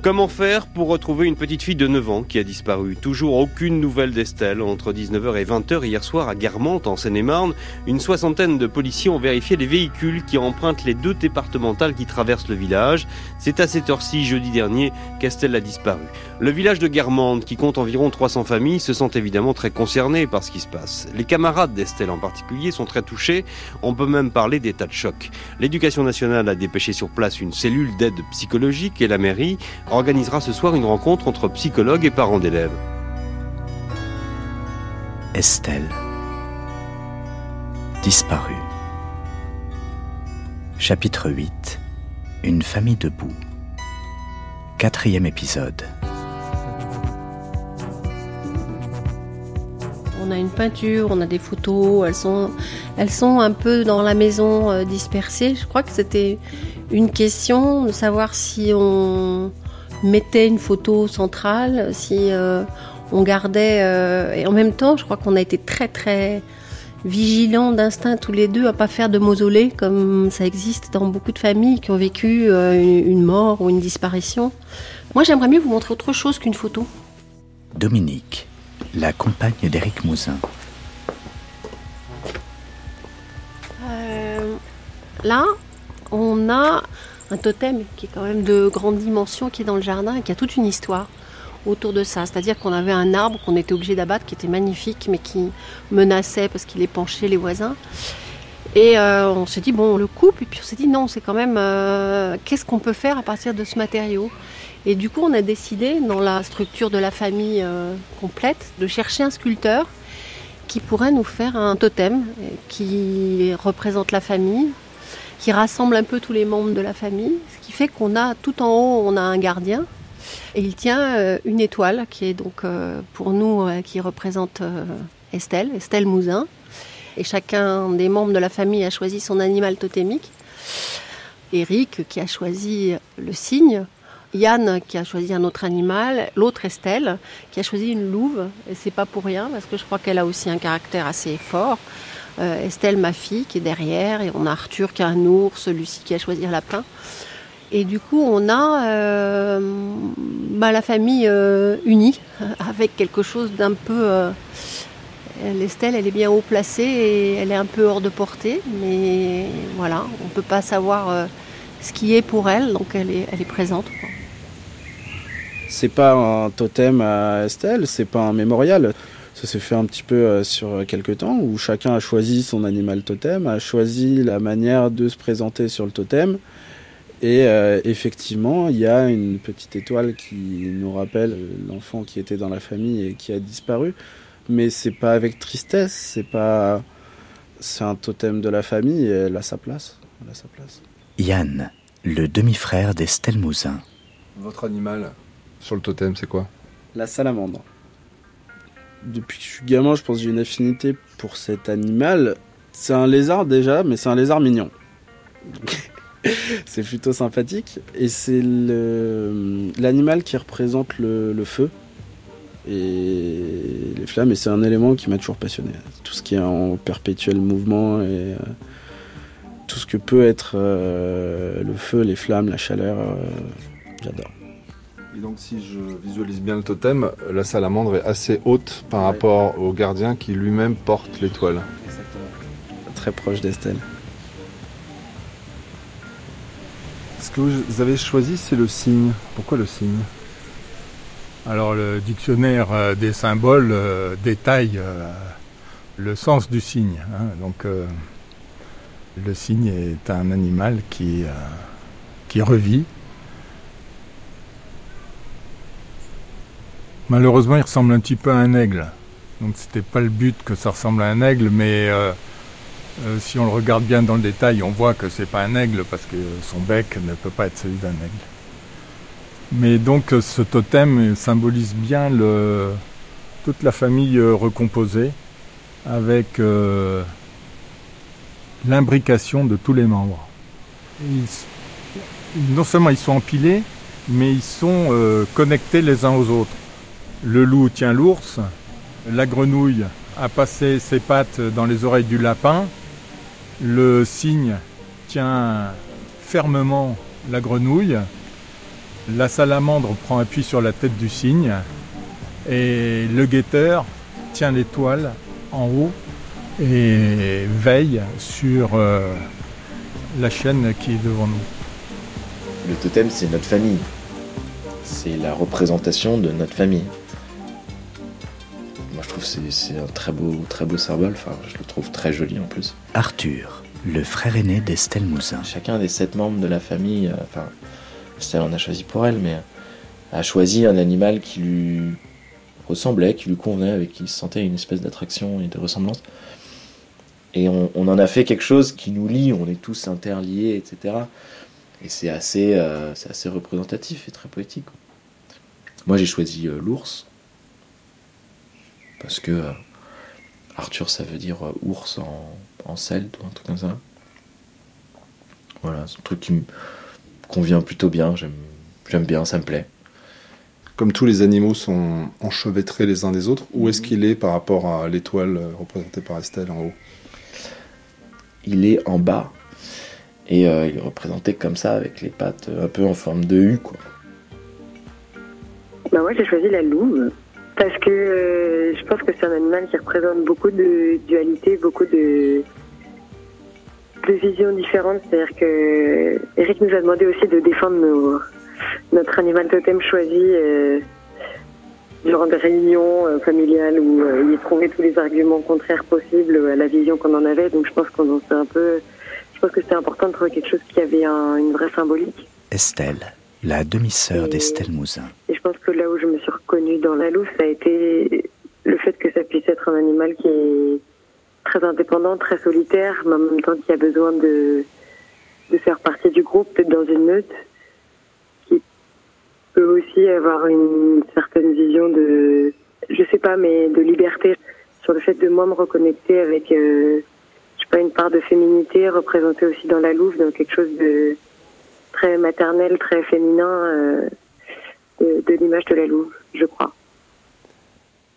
Comment faire pour retrouver une petite fille de 9 ans qui a disparu? Toujours aucune nouvelle d'Estelle. Entre 19h et 20h hier soir à Guermantes, en Seine-et-Marne, une soixantaine de policiers ont vérifié les véhicules qui empruntent les deux départementales qui traversent le village. C'est à cette heure-ci, jeudi dernier, qu'Estelle a disparu. Le village de Guermantes, qui compte environ 300 familles, se sent évidemment très concerné par ce qui se passe. Les camarades d'Estelle en particulier sont très touchés. On peut même parler d'état de choc. L'éducation nationale a dépêché sur place une cellule d'aide psychologique et la mairie organisera ce soir une rencontre entre psychologues et parents d'élèves. Estelle. Disparue. Chapitre 8. Une famille debout. Quatrième épisode. On a une peinture, on a des photos, elles sont, elles sont un peu dans la maison euh, dispersées. Je crois que c'était une question de savoir si on, mettait une photo centrale, si euh, on gardait... Euh, et en même temps, je crois qu'on a été très très vigilants d'instinct tous les deux à pas faire de mausolée comme ça existe dans beaucoup de familles qui ont vécu euh, une mort ou une disparition. Moi, j'aimerais mieux vous montrer autre chose qu'une photo. Dominique, la compagne d'Éric Mouzin. là, on a un totem qui est quand même de grande dimension, qui est dans le jardin et qui a toute une histoire autour de ça. C'est-à-dire qu'on avait un arbre qu'on était obligé d'abattre, qui était magnifique, mais qui menaçait parce qu'il épanchait les voisins. Et euh, on s'est dit, bon, on le coupe, et puis on s'est dit, non, c'est quand même, euh, qu'est-ce qu'on peut faire à partir de ce matériau? Et du coup, on a décidé, dans la structure de la famille euh, complète, de chercher un sculpteur qui pourrait nous faire un totem qui représente la famille, qui rassemble un peu tous les membres de la famille, ce qui fait qu'on a tout en haut, on a un gardien, et il tient euh, une étoile qui est donc euh, pour nous, euh, qui représente Estelle, Estelle Mouzin. Et chacun des membres de la famille a choisi son animal totémique. Eric qui a choisi le cygne, Yann qui a choisi un autre animal, l'autre Estelle qui a choisi une louve. Et c'est pas pour rien parce que je crois qu'elle a aussi un caractère assez fort. Euh, Estelle, ma fille, qui est derrière, et on a Arthur qui a un ours, Lucie qui a choisi un lapin. Et du coup, on a euh, bah, la famille euh, unie, avec quelque chose d'un peu... L'Estelle, elle est bien haut placée et elle est un peu hors de portée, mais voilà, on ne peut pas savoir ce qui est pour elle, donc elle est, elle est présente. C'est pas un totem à Estelle, c'est pas un mémorial. Ça s'est fait un petit peu euh, sur quelques temps où chacun a choisi son animal totem, a choisi la manière de se présenter sur le totem. Et euh, effectivement, il y a une petite étoile qui nous rappelle l'enfant qui était dans la famille et qui a disparu. Mais c'est pas avec tristesse, c'est pas. C'est un totem de la famille et elle a sa place. Elle a sa place. Yann, le demi-frère d'Estelle Mouzin. Votre animal sur le totem, c'est quoi? La salamandre depuis que je suis gamin, je pense que j'ai une affinité pour cet animal. C'est un lézard déjà, mais c'est un lézard mignon. c'est plutôt sympathique. Et c'est l'animal qui représente le, feu et les flammes. Et c'est un élément qui m'a toujours passionné. Tout ce qui est en perpétuel mouvement et euh, tout ce que peut être euh, le feu, les flammes, la chaleur, euh, j'adore. Et donc si je visualise bien le totem, la salamandre est assez haute par rapport au gardien qui lui-même porte l'étoile. Exactement. Très proche d'Estelle. Ce que vous avez choisi, c'est le signe? Pourquoi le signe? Alors le dictionnaire euh, des symboles euh, détaille euh, le sens du signe. Hein. Donc le signe est un animal qui, qui revit Malheureusement, il ressemble un petit peu à un aigle. Donc c'était pas le but que ça ressemble à un aigle, mais euh, euh, si on le regarde bien dans le détail, on voit que c'est pas un aigle parce que son bec ne peut pas être celui d'un aigle. Mais donc ce totem symbolise bien toute la famille euh, recomposée avec l'imbrication de tous les membres. non seulement ils sont empilés, mais ils sont connectés les uns aux autres. Le loup tient l'ours, la grenouille a passé ses pattes dans les oreilles du lapin, le cygne tient fermement la grenouille, la salamandre prend appui sur la tête du cygne, et le guetteur tient l'étoile en haut et veille sur euh, la chaîne qui est devant nous. Le totem, c'est notre famille. C'est la représentation de notre famille. Trouve que c'est un très beau, très beau symbole. Enfin, je le trouve très joli en plus. Arthur, le frère aîné d'Estelle Mouzin. Chacun des sept membres de la famille, euh, enfin, Estelle en a choisi pour elle, mais a choisi un animal qui lui ressemblait, qui lui convenait, avec qui il se sentait une espèce d'attraction et de ressemblance. Et on, en a fait quelque chose qui nous lie, on est tous interliés, etc. Et c'est assez, euh, c'est assez représentatif et très poétique. Moi j'ai choisi euh, l'ours, parce que euh, Arthur ça veut dire ours en, en celte ou un truc comme ça. Voilà, c'est un truc qui me convient plutôt bien, j'aime bien, ça me plaît comme tous les animaux sont enchevêtrés les uns des autres, où est-ce qu'il est par rapport à l'étoile euh, représentée par Estelle en haut? Il est en bas. Et euh, il est représenté comme ça, avec les pattes euh, un peu en forme de U. Quoi. Bah moi j'ai choisi la louve. Parce que je pense que c'est un animal qui représente beaucoup de dualité, beaucoup de, de visions différentes. C'est-à-dire que Eric nous a demandé aussi de défendre nos, notre animal totem choisi euh, durant des réunions euh, familiales où euh, il trouvait tous les arguments contraires possibles à la vision qu'on en avait. Donc je pense qu'on un peu. Je pense que c'était important de trouver quelque chose qui avait une vraie symbolique. Estelle, la demi-sœur d'Estelle Mouzin. Et je pense que là où je me suis reconnue dans la louve, ça a été le fait que ça puisse être un animal qui est très indépendant, très solitaire, mais en même temps qui a besoin de, faire partie du groupe, peut-être dans une meute aussi avoir une certaine vision de, je sais pas, mais de liberté sur le fait de moi me reconnecter avec, euh, je sais pas, une part de féminité représentée aussi dans la louve, dans quelque chose de très maternel, très féminin euh, de, l'image de la louve, je crois.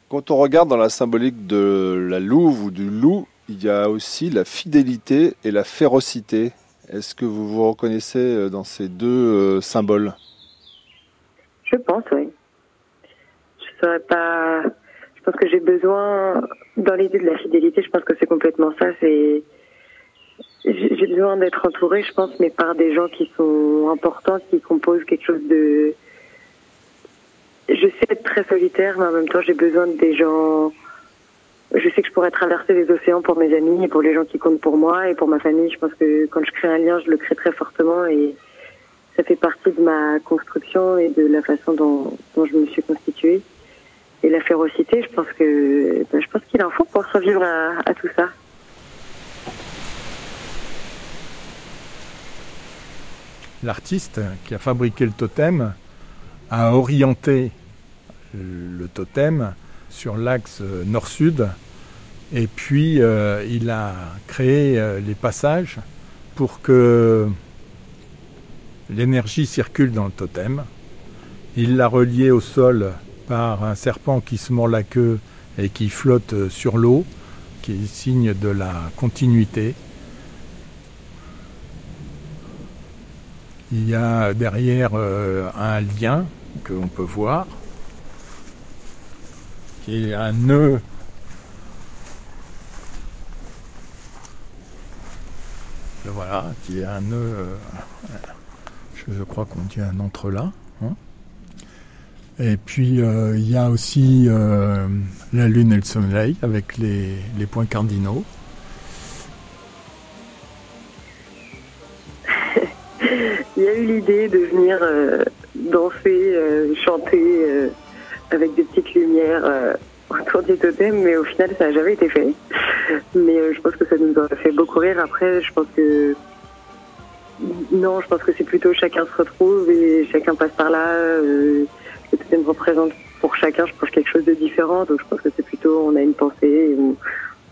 Quand on regarde dans la symbolique de la louve ou du loup, il y a aussi la fidélité et la férocité. Est-ce que vous vous reconnaissez euh, dans ces deux symboles? Je pense, oui. Je saurais pas. Je pense que j'ai besoin, dans l'idée de la fidélité, je pense que c'est complètement ça. C'est j'ai besoin d'être entourée, je pense, mais par des gens qui sont importants, qui composent quelque chose de. Je sais être très solitaire, mais en même temps, j'ai besoin des gens. Je sais que je pourrais traverser les océans pour mes amis et pour les gens qui comptent pour moi et pour ma famille. Je pense que quand je crée un lien, je le crée très fortement et ça fait partie de ma construction et de la façon dont, je me suis constituée. Et la férocité, je pense que ben, je pense qu'il en faut pour survivre à, tout ça. L'artiste qui a fabriqué le totem a orienté le totem sur l'axe nord-sud et puis euh, il a créé euh, les passages pour que L'énergie circule dans le totem. Il l'a relié au sol par un serpent qui se mord la queue et qui flotte sur l'eau, qui est signe de la continuité. Il y a derrière euh, un lien que l'on peut voir, qui est un nœud voilà, qui est un nœud, euh, je, crois qu'on dit un entrelac. Hein. et puis euh, il y a aussi la Lune et le Soleil avec les, points cardinaux. L'idée de venir euh, danser, chanter avec des petites lumières autour du totem, mais au final ça n'a jamais été fait. Mais je pense que ça nous a fait beaucoup rire. Après, je pense que non, je pense que c'est plutôt chacun se retrouve et chacun passe par là. Euh, le totem représente pour chacun, je pense, quelque chose de différent. Donc je pense que c'est plutôt on a une pensée,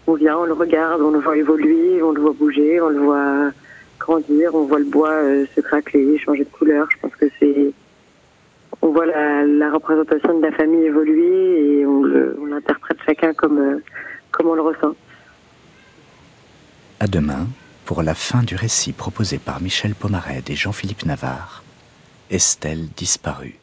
on vient, on le regarde, on le voit évoluer, on le voit bouger, on le voit on voit le bois euh, se craquer, changer de couleur. Je pense que c'est on voit la, représentation de la famille évoluer et on, l'interprète chacun comme euh, comme on le ressent. À demain pour la fin du récit proposé par Michel Pomared et Jean-Philippe Navarre, Estelle disparue.